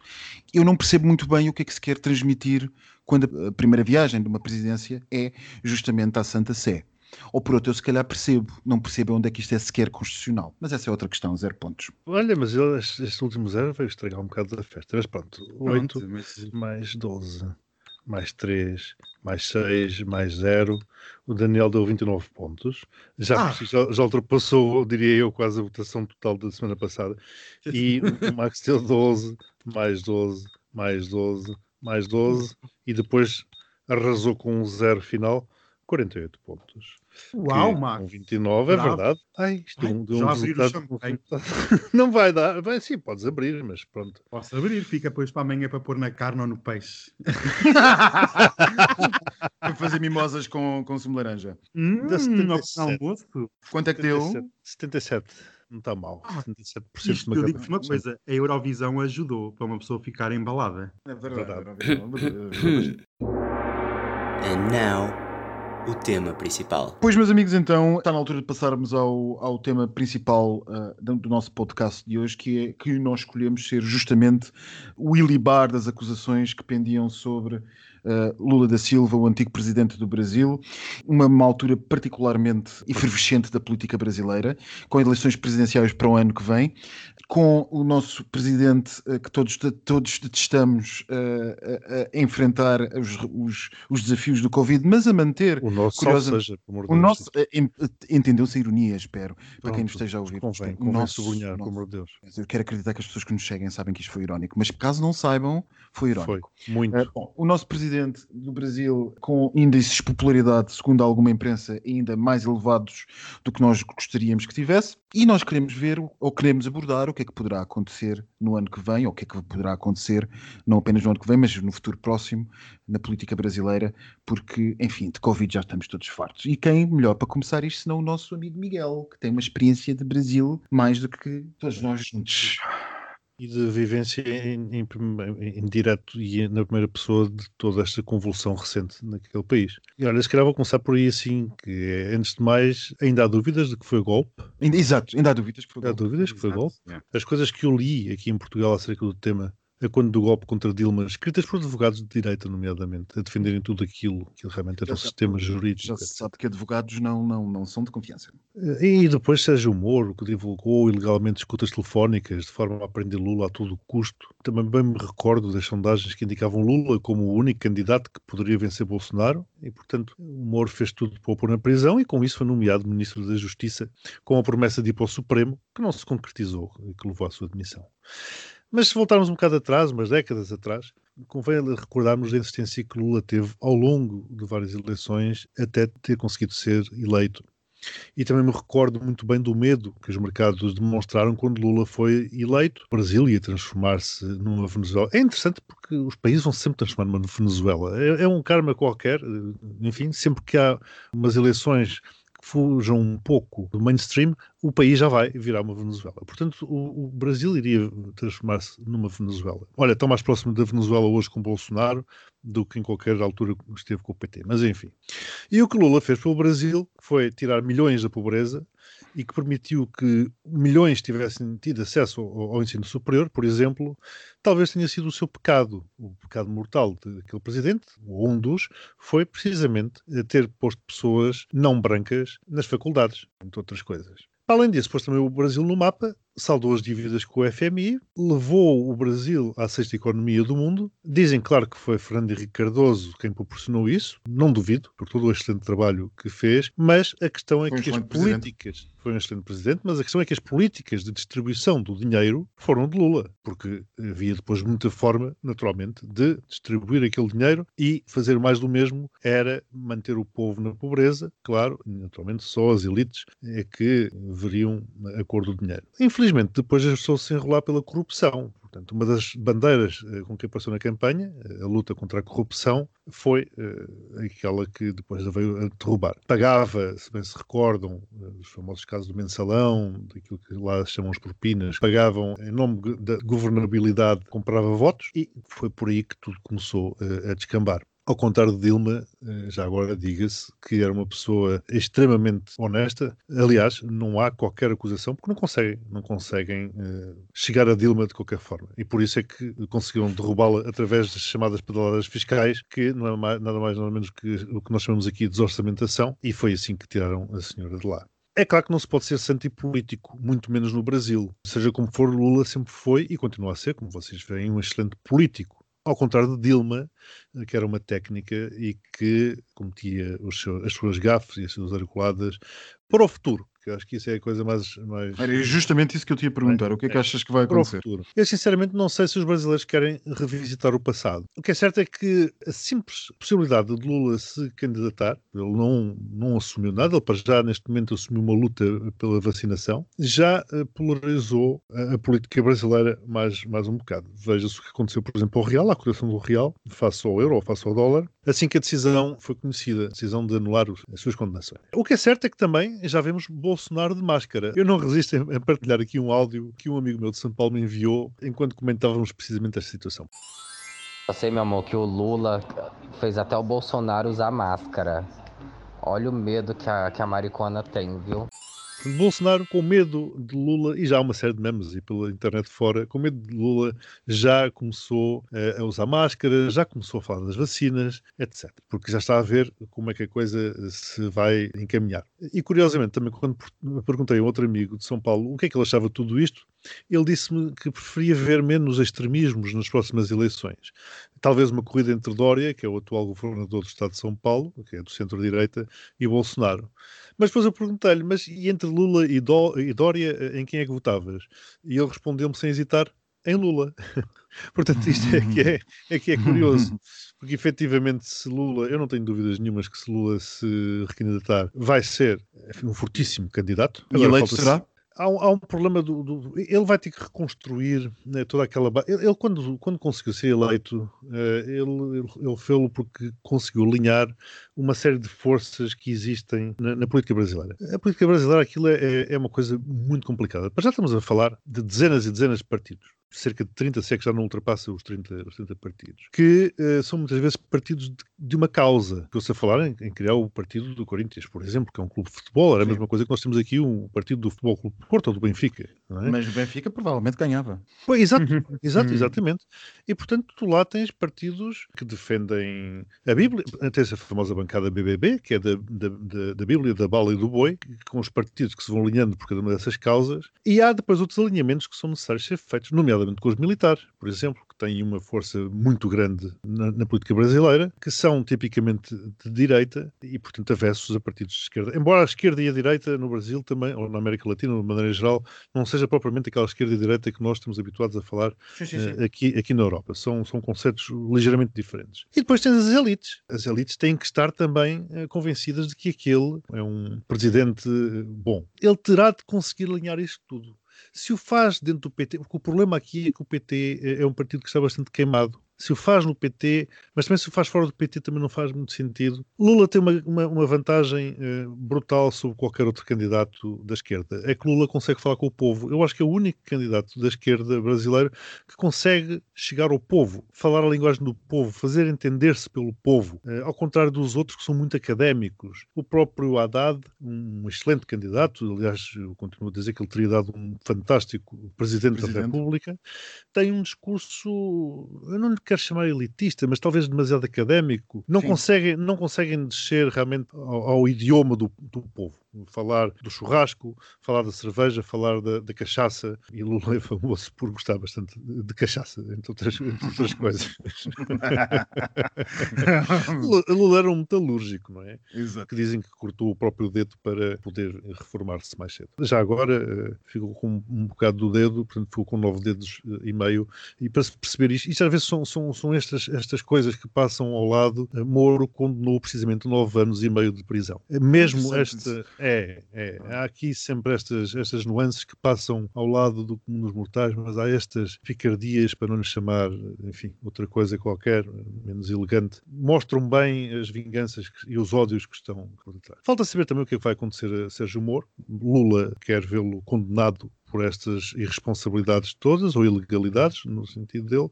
Eu não percebo muito bem o que é que se quer transmitir quando a primeira viagem de uma presidência é justamente à Santa Sé. Ou por outro, eu se calhar percebo, não percebo onde é que isto é sequer constitucional. Mas essa é outra questão, zero pontos. Olha, mas ele, este, este último zero veio estragar um bocado da festa. Mas pronto, 8 Pronto, mas mais 12. mais 3, mais 6, mais 0. O Daniel deu 29 pontos. Já, Ah. já, já ultrapassou, diria eu, quase a votação total da semana passada. E o Max deu 12, mais 12, mais 12, mais 12. E depois arrasou com um zero final, 48 pontos. Uau. Com 29, é Bravo. verdade. Ai, isto Ai, deu um- um abrir o resultado-. Não vai dar. Vai, sim, podes abrir, mas pronto. Posso abrir, fica depois para amanhã para pôr na carne ou no peixe. Para fazer mimosas com, com sumo de laranja. Hum, Dá ao 77. almoço. Quanto é que deu? 77. 77. Não está mal. Ah, 77% Isto eu digo capa- uma coisa, a Eurovisão ajudou para uma pessoa ficar embalada. É Verdade. And now, o tema principal. Pois, meus amigos, então está na altura de passarmos ao, ao tema principal ah, do, nosso podcast de hoje, que é que nós escolhemos ser justamente o ilibar das acusações que pendiam sobre Lula da Silva, o antigo presidente do Brasil, uma, uma altura particularmente efervescente da política brasileira, com eleições presidenciais para o ano que vem, com o nosso presidente ah, que todos, todos detestamos a, a enfrentar os, os, os desafios do Covid, mas a manter O nosso Curiosa- seja, o nosso, eh, en- entendeu-se a ironia, espero, para quem nos Pronto, esteja a ouvir. Convém, O convém nosso- sublinhar, nosso- pelo amor de Deus. Eu quero acreditar que as pessoas que nos seguem sabem que isto foi irónico, mas caso não saibam, foi Foi, irónico. muito. Eh, bom, o nosso presidente do Brasil, com índices de popularidade, segundo alguma imprensa, ainda mais elevados do que nós gostaríamos que tivesse, e nós queremos ver, ou queremos abordar, o que é que poderá acontecer no ano que vem, ou o que é que poderá acontecer, não apenas no ano que vem, mas no futuro próximo, na política brasileira, porque, enfim, de Covid já estamos todos fartos. E quem melhor para começar isto senão o nosso amigo Miguel, que tem uma experiência de Brasil mais do que todos nós juntos. E de vivência em, em, em- direto e na primeira pessoa de toda esta convulsão recente naquele país. E olha, se calhar vou começar por aí assim, que é, antes de mais, ainda há dúvidas de que foi golpe. Exato, ainda há dúvidas que foi Há golpe. dúvidas que foi Exato. golpe. As coisas que eu li aqui em Portugal acerca do tema, a quando do golpe contra Dilma, escritas por advogados de direita, nomeadamente, a defenderem tudo aquilo que realmente era o Já- sistema jurídico. Já se sabe que advogados não, não, não são de confiança. E depois Sérgio Moro, que divulgou ilegalmente escutas telefónicas de forma a prender Lula a todo custo. Também bem me recordo das sondagens que indicavam Lula como o único candidato que poderia vencer Bolsonaro e, portanto, o Moro fez tudo para o pôr na prisão e com isso foi nomeado Ministro da Justiça com a promessa de ir para o Supremo, que não se concretizou e que levou à sua demissão. Mas se voltarmos um bocado atrás, umas décadas atrás, convém recordarmos a insistência que Lula teve ao longo de várias eleições até ter conseguido ser eleito. E também me recordo muito bem do medo que os mercados demonstraram quando Lula foi eleito. O Brasil ia transformar-se numa Venezuela. É interessante porque os países vão sempre transformar numa Venezuela. É, é um karma qualquer. Enfim, sempre que há umas eleições fujam um pouco do mainstream, o país já vai virar uma Venezuela. Portanto, o, o Brasil iria transformar-se numa Venezuela. Olha, está mais próximo da Venezuela hoje com Bolsonaro do que em qualquer altura esteve com o PT. Mas enfim. E o que Lula fez pelo Brasil foi tirar milhões da pobreza e que permitiu que milhões tivessem tido acesso ao, ao ensino superior, por exemplo, talvez tenha sido o seu pecado, o pecado mortal daquele presidente, ou um dos, foi precisamente ter posto pessoas não brancas nas faculdades, entre outras coisas. Além disso, pôs também o Brasil no mapa, saldou as dívidas com o FMI, levou o Brasil à sexta economia do mundo. Dizem, claro, que foi Fernando Henrique Cardoso quem proporcionou isso, não duvido, por todo o excelente trabalho que fez, mas a questão é Foi que as excelente presidente. políticas, foi um excelente presidente, mas a questão é que as políticas de distribuição do dinheiro foram de Lula, porque havia depois muita forma, naturalmente, de distribuir aquele dinheiro e fazer mais do mesmo era manter o povo na pobreza, claro, naturalmente só as elites é que veriam a cor do dinheiro. Infelizmente, depois ajustou-se a enrolar pela corrupção. Portanto, uma das bandeiras eh, com que apareceu na campanha, eh, a luta contra a corrupção, foi eh, aquela que depois veio a derrubar. Pagava, se bem se recordam, os famosos casos do mensalão, daquilo que lá chamam as propinas, pagavam em nome da governabilidade, comprava votos e foi por aí que tudo começou a descambar. Ao contrário de Dilma, eh, já agora diga-se que era uma pessoa extremamente honesta. Aliás, não há qualquer acusação, porque não conseguem, não conseguem eh, chegar a Dilma de qualquer forma. E por isso é que conseguiram derrubá-la através das chamadas pedaladas fiscais, que não é mais- nada mais nada menos que o que nós chamamos aqui de desorçamentação, e foi assim que tiraram a senhora de lá. É claro que não se pode ser santo e político, muito menos no Brasil. Seja como for, Lula sempre foi e continua a ser, como vocês veem, um excelente político. Ao contrário de Dilma, que era uma técnica e que cometia seus, as suas gafes e as suas articuladas para o futuro que acho que isso é a coisa mais. mais... Era justamente isso que eu te ia perguntar. O que é que achas que vai acontecer? Eu sinceramente não sei se os brasileiros querem revisitar o passado. O que é certo é que a simples possibilidade de Lula se candidatar, ele não, não assumiu nada, ele para já neste momento assumiu uma luta pela vacinação, já eh, polarizou a, a política brasileira mais, mais um bocado. Veja-se o que aconteceu, por exemplo, ao Real, a cotação do Real, face ao euro ou face ao dólar, assim que a decisão foi conhecida, a decisão de anular as suas condenações. O que é certo é que também já vemos Bolsonaro de máscara. Eu não resisto a partilhar aqui um áudio que um amigo meu de São Paulo me enviou enquanto comentávamos precisamente esta situação. Eu sei, meu amor, que o Lula fez até o Bolsonaro usar máscara. Olha o medo que a, que a maricona tem, viu? Bolsonaro, com medo de Lula, e já há uma série de memes e pela internet fora, com medo de Lula, já começou uh, a usar máscara, já começou a falar das vacinas, etc. Porque já está a ver como é que a coisa se vai encaminhar. E curiosamente, também quando perguntei a outro amigo de São Paulo o que é que ele achava de tudo isto, ele disse-me que preferia ver menos extremismos nas próximas eleições. Talvez uma corrida entre Dória, que é o atual governador do Estado de São Paulo, que é do centro-direita, e Bolsonaro. Mas depois eu perguntei-lhe, mas e entre Lula e, Dó e Dória, em quem é que votavas? E ele respondeu-me sem hesitar, em Lula. Portanto, isto é que é, é que é curioso, porque efetivamente se Lula, eu não tenho dúvidas nenhumas que se Lula se recandidatar, vai ser enfim, um fortíssimo candidato. E eleito será? Há um, há um problema do, do, Ele vai ter que reconstruir né, toda aquela. Ele, ele, quando, quando conseguiu ser eleito, uh, ele, ele, ele fez-lo porque conseguiu alinhar uma série de forças que existem na, na política brasileira. A política brasileira, aquilo é, é uma coisa muito complicada. Mas já estamos a falar de dezenas e dezenas de partidos cerca de 30, se é que já não ultrapassa os 30, os 30 partidos, que uh, são muitas vezes partidos de, de uma causa. Estou-se a falar em, em, criar o partido do Corinthians, por exemplo, que é um clube de futebol, era Sim. a mesma coisa que nós temos aqui um partido do Futebol Clube de Porto ou do Benfica. É? Mas o Benfica provavelmente ganhava. Pois, exato, exato, exatamente. E portanto tu lá tens partidos que defendem a Bíblia, tens a famosa bancada BBB, que é da, da, da, da Bíblia, da bala e do boi, com os partidos que se vão alinhando por cada uma dessas causas, e há depois outros alinhamentos que são necessários ser feitos, nomeadamente com os militares, por exemplo, que têm uma força muito grande na, na, política brasileira, que são tipicamente de direita e, portanto, avessos a partidos de esquerda. Embora a esquerda e a direita no Brasil também, ou na América Latina, de maneira geral, não seja propriamente aquela esquerda e direita que nós estamos habituados a falar sim, sim, sim. Uh, aqui, aqui na Europa. São, são conceitos ligeiramente diferentes. E depois tens as elites. As elites têm que estar também uh, convencidas de que aquele é um presidente bom. Ele terá de conseguir alinhar isto tudo. Se o faz dentro do PT, porque o problema aqui é que o PT é, é um partido que está bastante queimado se o faz no PT, mas também se o faz fora do PT também não faz muito sentido. Lula tem uma, uma, uma vantagem uh, brutal sobre qualquer outro candidato da esquerda. É que Lula consegue falar com o povo. Eu acho que é o único candidato da esquerda brasileira que consegue chegar ao povo, falar a linguagem do povo, fazer entender-se pelo povo, uh, ao contrário dos outros que são muito académicos. O próprio Haddad, um excelente candidato, aliás, eu continuo a dizer que ele teria dado um fantástico presidente, presidente. da República, tem um discurso, eu não lhe quero chamar elitista, mas talvez demasiado académico, não, conseguem, não conseguem descer realmente ao, ao idioma do, do povo falar do churrasco, falar da cerveja, falar da, da cachaça. E Lula é famoso por gostar bastante de cachaça, entre outras, entre outras coisas. Lula era um metalúrgico, não é? Exato. Que dizem que cortou o próprio dedo para poder reformar-se mais cedo. Já agora uh, ficou com um bocado do dedo, portanto ficou com nove dedos uh, e meio. E para se perceber isto, isto às vezes são, são, são estas, estas coisas que passam ao lado. Uh, Moro condenou precisamente nove anos e meio de prisão. Mesmo esta é, é. Há aqui sempre estas, estas nuances que passam ao lado do comum dos mortais, mas há estas picardias, para não lhes chamar, enfim, outra coisa qualquer, menos elegante, mostram bem as vinganças e os ódios que estão por detrás. Falta saber também o que é que vai acontecer a Sérgio Moro. Lula quer vê-lo condenado por estas irresponsabilidades todas, ou ilegalidades, no sentido dele.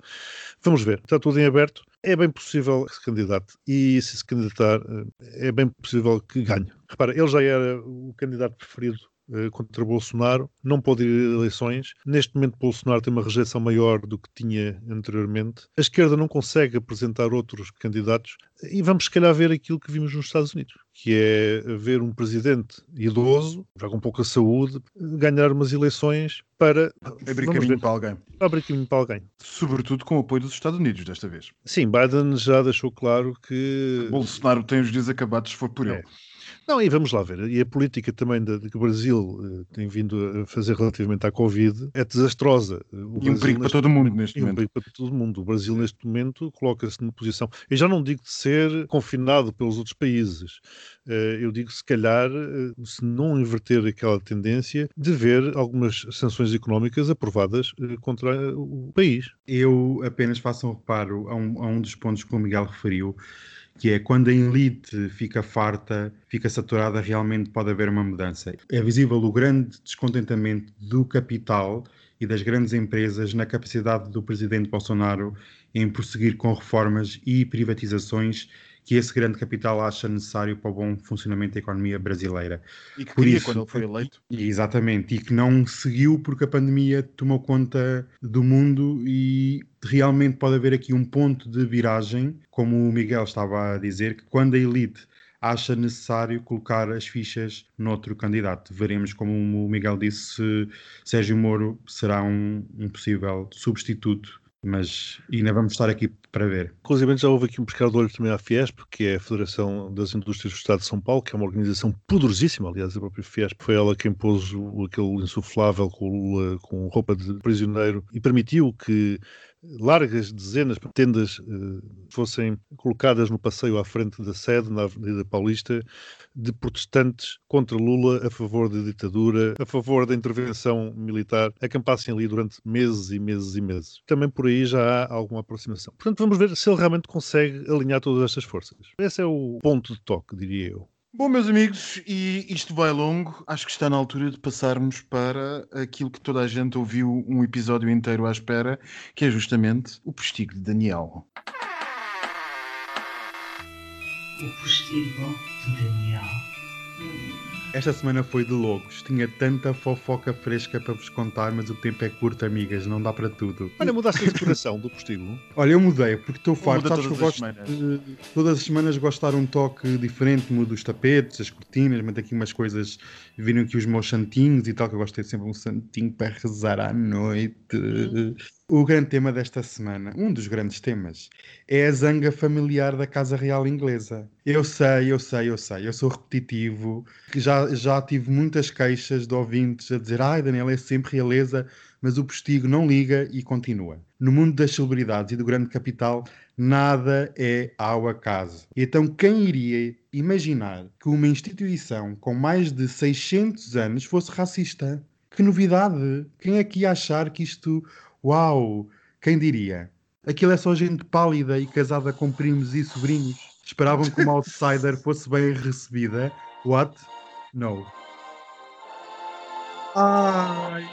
Vamos ver, está tudo em aberto. É bem possível que se candidate e, se se candidatar, é bem possível que ganhe. Repara, ele já era o candidato preferido eh, contra Bolsonaro, não pôde ir a eleições. Neste momento, Bolsonaro tem uma rejeição maior do que tinha anteriormente. A esquerda não consegue apresentar outros candidatos e vamos, se calhar, ver aquilo que vimos nos Estados Unidos, que é ver um presidente idoso, já com pouca saúde, ganhar umas eleições para Abrir caminho ver, para alguém. abrir caminho para alguém. Sobretudo com o apoio dos Estados Unidos, desta vez. Sim, Biden já deixou claro que Bolsonaro tem os dias acabados se for por É. ele. Não, e vamos lá ver. E a política também da- que o Brasil eh, tem vindo a fazer relativamente à Covid é desastrosa. O E um perigo para todo mundo neste E um momento. perigo para todo mundo. O Brasil, neste momento, coloca-se numa posição. Eu já não digo de ser confinado pelos outros países. Eh, Eu digo, se calhar, eh, se não inverter aquela tendência de ver algumas sanções económicas aprovadas contra o país. Eu apenas faço um reparo a um, a um dos pontos que o Miguel referiu, que é quando a elite fica farta, fica saturada, realmente pode haver uma mudança. É visível o grande descontentamento do capital e das grandes empresas na capacidade do presidente Bolsonaro em prosseguir com reformas e privatizações que esse grande capital acha necessário para o bom funcionamento da economia brasileira. E que Por queria isso- quando ele foi eleito. Exatamente, e que não seguiu porque a pandemia tomou conta do mundo e realmente pode haver aqui um ponto de viragem, como o Miguel estava a dizer, que quando a elite acha necessário colocar as fichas noutro candidato. Veremos, como o Miguel disse, se Sérgio Moro será um, um possível substituto, mas ainda vamos estar aqui para ver. Inclusive, já houve aqui um pescar de olho também à Fiesp, que é a Federação das Indústrias do Estado de São Paulo, que é uma organização poderosíssima, aliás, a própria Fiesp. Foi ela quem pôs aquele insuflável com, com roupa de prisioneiro e permitiu que largas dezenas de tendas eh, fossem colocadas no passeio à frente da sede, na Avenida Paulista, de protestantes contra Lula, a favor da ditadura, a favor da intervenção militar, acampassem ali durante meses e meses e meses. Também por aí já há alguma aproximação. Portanto, vamos ver se ele realmente consegue alinhar todas estas forças. Esse é o ponto de toque, diria eu. Bom, meus amigos, e isto vai longo. Acho que está na altura de passarmos para aquilo que toda a gente ouviu um episódio inteiro à espera, que é justamente o postigo de Daniel. O postigo de Daniel. Esta semana foi de loucos. Tinha tanta fofoca fresca para vos contar, mas o tempo é curto, amigas, não dá para tudo. Olha, mudaste a decoração do postigo. Olha, eu mudei, porque estou farto. Sabes que eu todas as gosto semanas. de, todas as semanas gosto de dar um toque diferente, mudo os tapetes, as cortinas, meto aqui umas coisas, viram aqui os meus santinhos e tal, que eu gosto de ter sempre um santinho para rezar à noite. O grande tema desta semana, um dos grandes temas, é a zanga familiar da Casa Real Inglesa. Eu sei, eu sei, eu sei, eu sou repetitivo, já, já tive muitas queixas de ouvintes a dizer ai, Daniel, é sempre realeza, mas o postigo não liga e continua. No mundo das celebridades e do grande capital, nada é ao acaso. Então, quem iria imaginar que uma instituição com mais de 600 anos fosse racista? Que novidade! Quem é que ia achar que isto. Uau! Quem diria? Aquilo é só gente pálida e casada com primos e sobrinhos. Esperavam que uma outsider fosse bem recebida. What? No. Ai,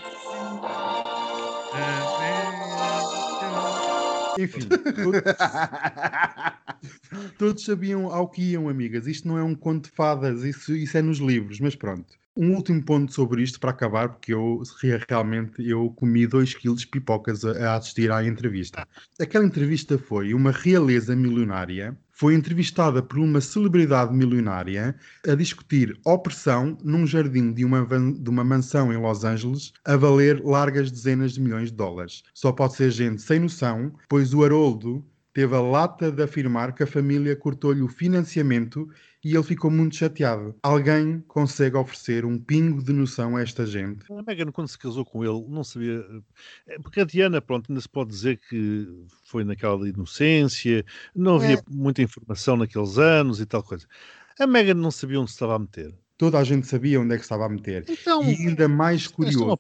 Enfim, todos, todos sabiam ao que iam, amigas. Isto não é um conto de fadas, isso, isso é nos livros, mas pronto. Um último ponto sobre isto para acabar, porque eu re- realmente eu comi 2 quilos de pipocas a, a assistir à entrevista. Aquela entrevista foi uma realeza milionária, foi entrevistada por uma celebridade milionária a discutir opressão num jardim de uma, van- de uma mansão em Los Angeles a valer largas dezenas de milhões de dólares. Só pode ser gente sem noção, pois o Haroldo teve a lata de afirmar que a família cortou-lhe o financiamento e ele ficou muito chateado. Alguém consegue oferecer um pingo de noção a esta gente? A Megan, quando se casou com ele, não sabia. eh, Porque a Diana, pronto, ainda se pode dizer que foi naquela de inocência, não havia É. muita informação naqueles anos e tal coisa. A Megan não sabia onde se estava a meter. Toda a gente sabia onde é que estava a meter. Então, E ainda mais é curioso,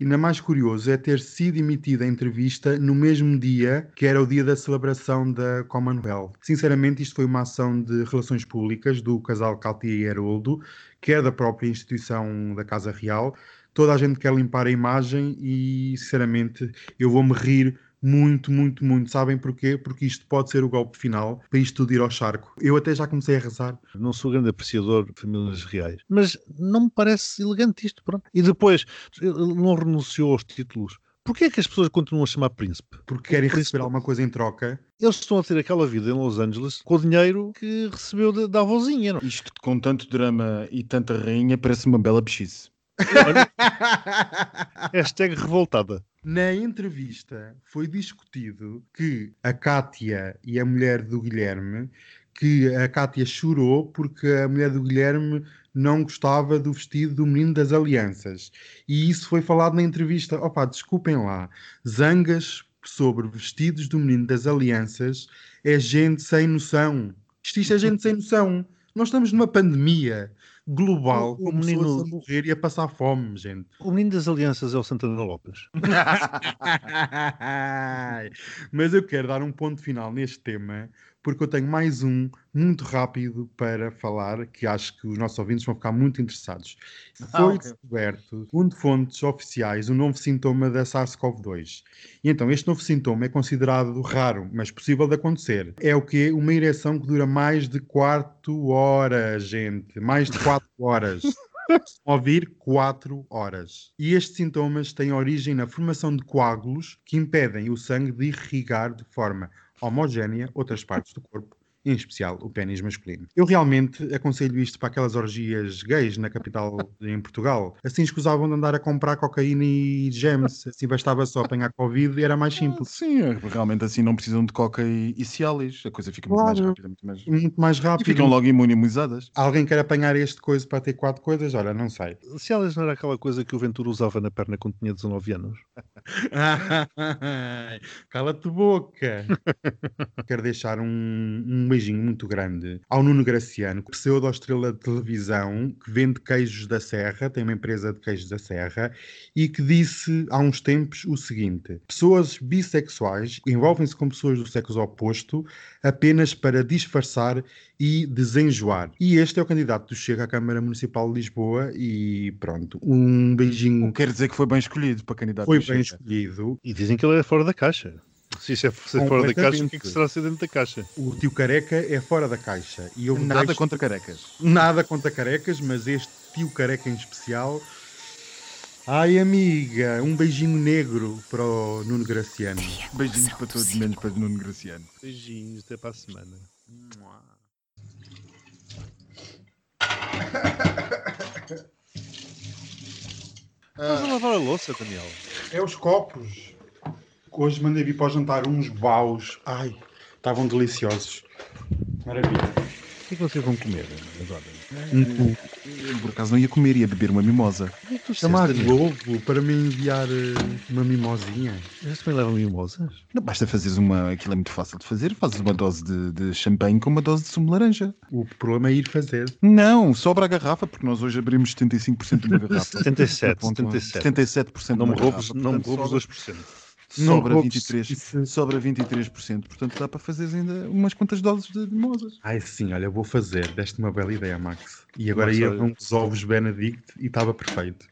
ainda mais curioso é ter sido emitida a entrevista no mesmo dia que era o dia da celebração da Commonwealth. Sinceramente, isto foi uma ação de relações públicas do casal Caltia e Haroldo, que é da própria instituição da Casa Real. Toda a gente quer limpar a imagem e, sinceramente, eu vou-me rir Muito, muito, muito. Sabem porquê? Porque isto pode ser o golpe final para isto tudo ir ao charco. Eu até já comecei a rezar. Não sou grande apreciador de famílias reais, mas não me parece elegante isto. Pronto. E depois, ele não renunciou aos títulos. Porquê é que as pessoas continuam a chamar príncipe? Porque querem príncipe. receber alguma coisa em troca. Eles estão a ter aquela vida em Los Angeles com o dinheiro que recebeu da, da avózinha. Não? Isto com tanto drama e tanta rainha parece uma bela bexice. Hashtag revoltada. Na entrevista foi discutido que a Cátia e a mulher do Guilherme, que a Cátia chorou porque a mulher do Guilherme não gostava do vestido do menino das alianças. E isso foi falado na entrevista. Opa, desculpem lá. Zangas sobre vestidos do menino das alianças é gente sem noção. Isto, é gente sem noção. Nós estamos numa pandemia global, O- o com a morrer e a passar fome, gente. O menino das alianças é o Santana Lopes. Mas eu quero dar um ponto final neste tema, porque eu tenho mais um muito rápido para falar, que acho que os nossos ouvintes vão ficar muito interessados. Ah, Foi ok. descoberto, segundo fontes oficiais, um novo sintoma da SARS-CoV-2. E então, este novo sintoma é considerado raro, mas possível de acontecer. É o quê? Uma ereção que dura mais de 4 horas, gente. Mais de 4 horas. Ouvir 4 horas. E estes sintomas têm origem na formação de coágulos que impedem o sangue de irrigar de forma homogénea outras partes do corpo, em especial o pênis masculino. Eu realmente aconselho isto para aquelas orgias gays na capital em Portugal. Assim escusavam de andar a comprar cocaína e gems. Assim bastava só apanhar Covid e era mais simples. Sim, é, realmente assim não precisam de coca e, e Cialis. A coisa fica muito mais rápida. Muito mais... Muito mais E rápido. ficam logo imunizadas. Alguém quer apanhar este coisa para ter quatro coisas? Olha, não sei. Se elas não era aquela coisa que o Ventura usava na perna quando tinha 19 anos. Cala-te boca. Quero deixar um, um beijinho muito grande ao Nuno Graciano, pseudo-estrela de televisão que vende queijos da Serra, tem uma empresa de queijos da Serra, e que disse há uns tempos o seguinte: pessoas bissexuais envolvem-se com pessoas do sexo oposto apenas para disfarçar e desenjoar. E este é o candidato do Chega à Câmara Municipal de Lisboa e pronto, um beijinho. Quer dizer que foi bem escolhido para candidato. Foi do bem Chega. escolhido. E dizem que ele é fora da caixa. Se isso é ser fora da caixa, o que é que será ser dentro da caixa? O tio careca é fora da caixa. E eu Nada deixo- contra carecas. nada contra carecas, mas este tio careca em especial. Ai, amiga, um beijinho negro para o Nuno Graciano. Beijinhos para todos, menos para Nuno Graciano. Beijinhos, até para a semana. Estás a lavar a louça, Daniel? É os copos. Hoje mandei vir para o jantar uns baus. Ai, estavam deliciosos. Maravilha. O que é que vocês vão comer agora? Um Eu, por acaso não ia comer, ia beber uma mimosa. É que tu Chamar? Globo para me enviar eh, uma mimosinha. Eles também levam mimosas? Não basta fazeres uma. Aquilo é muito fácil de fazer. Fazes uma dose de, de champanhe com uma dose de sumo de laranja. O problema é ir fazer. Não, sobra a garrafa, porque nós hoje abrimos 75% de uma garrafa. 77, Ponto um. 77. 77% Não me roubes, garrafa, não me roubes sobra- 2%. Sobra roubes 23%. isso. Sobra 23%. Portanto, dá para fazer ainda umas quantas doses de mimosas. Ai sim, olha, vou fazer. Deste uma bela ideia, Max. E agora Max, ia olha- uns ovos Benedict e estava perfeito.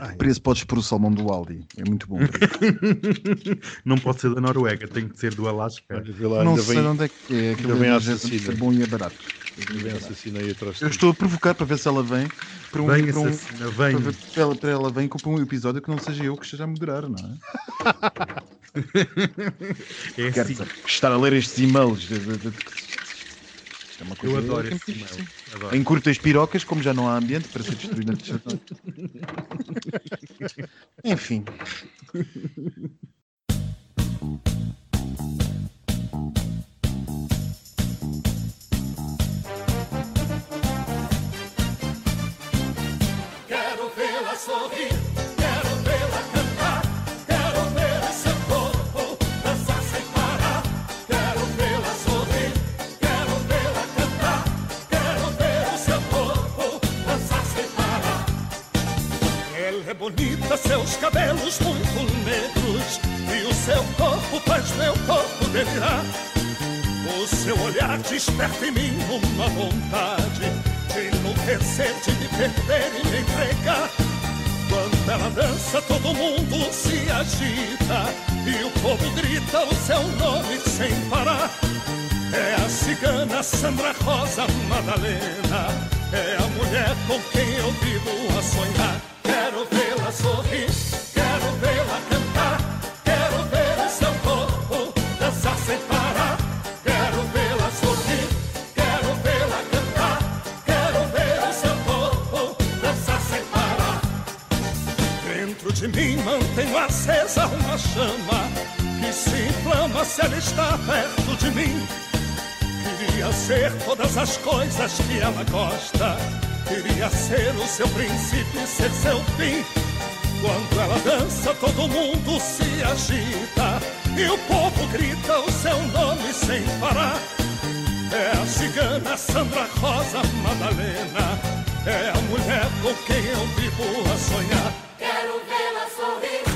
Ai, Preço podes pôr o salmão do Aldi. É muito bom. Não pode ser da Noruega, tem que ser do Alasca. olha, vê lá, não sei vem, de onde é que é. Aquilo ainda vem a é assassina. é bom e é barato. Ainda vem assassina aí atrás. Eu estou a provocar para ver se ela vem para um, Vem, para um, assassina, para, vem. ver- para ela, para ela vem para um episódio que não seja eu que esteja a moderar, não é? É Quero assim. estar a ler estes e-mails. de- de- de- Isto é uma coisa Eu adoro que é esse e-mail. Adoro. Em curtas pirocas, como já não há ambiente para ser destruído antes de Enfim. Ela é bonita, seus cabelos muito negros e o seu corpo faz meu corpo delirar. O seu olhar desperta em mim uma vontade de enlouquecer, de me perder e me entregar. Quando ela dança, todo mundo se agita e o povo grita o seu nome sem parar. É a cigana Sandra Rosa Madalena, é a mulher com quem eu vivo a sonhar. Quero vê-la sorrir, quero vê-la cantar, quero ver o seu corpo dançar sem parar. Quero vê-la sorrir, quero vê-la cantar, quero ver o seu corpo dançar sem parar. Dentro de mim mantenho acesa uma chama que se inflama se ela está perto de mim. Queria ser todas as coisas que ela gosta. Queria ser o seu princípio e ser seu fim. Quando ela dança, todo mundo se agita e o povo grita o seu nome sem parar. É a cigana Sandra Rosa Madalena, é a mulher com quem eu vivo a sonhar. Quero vê-la sorrir.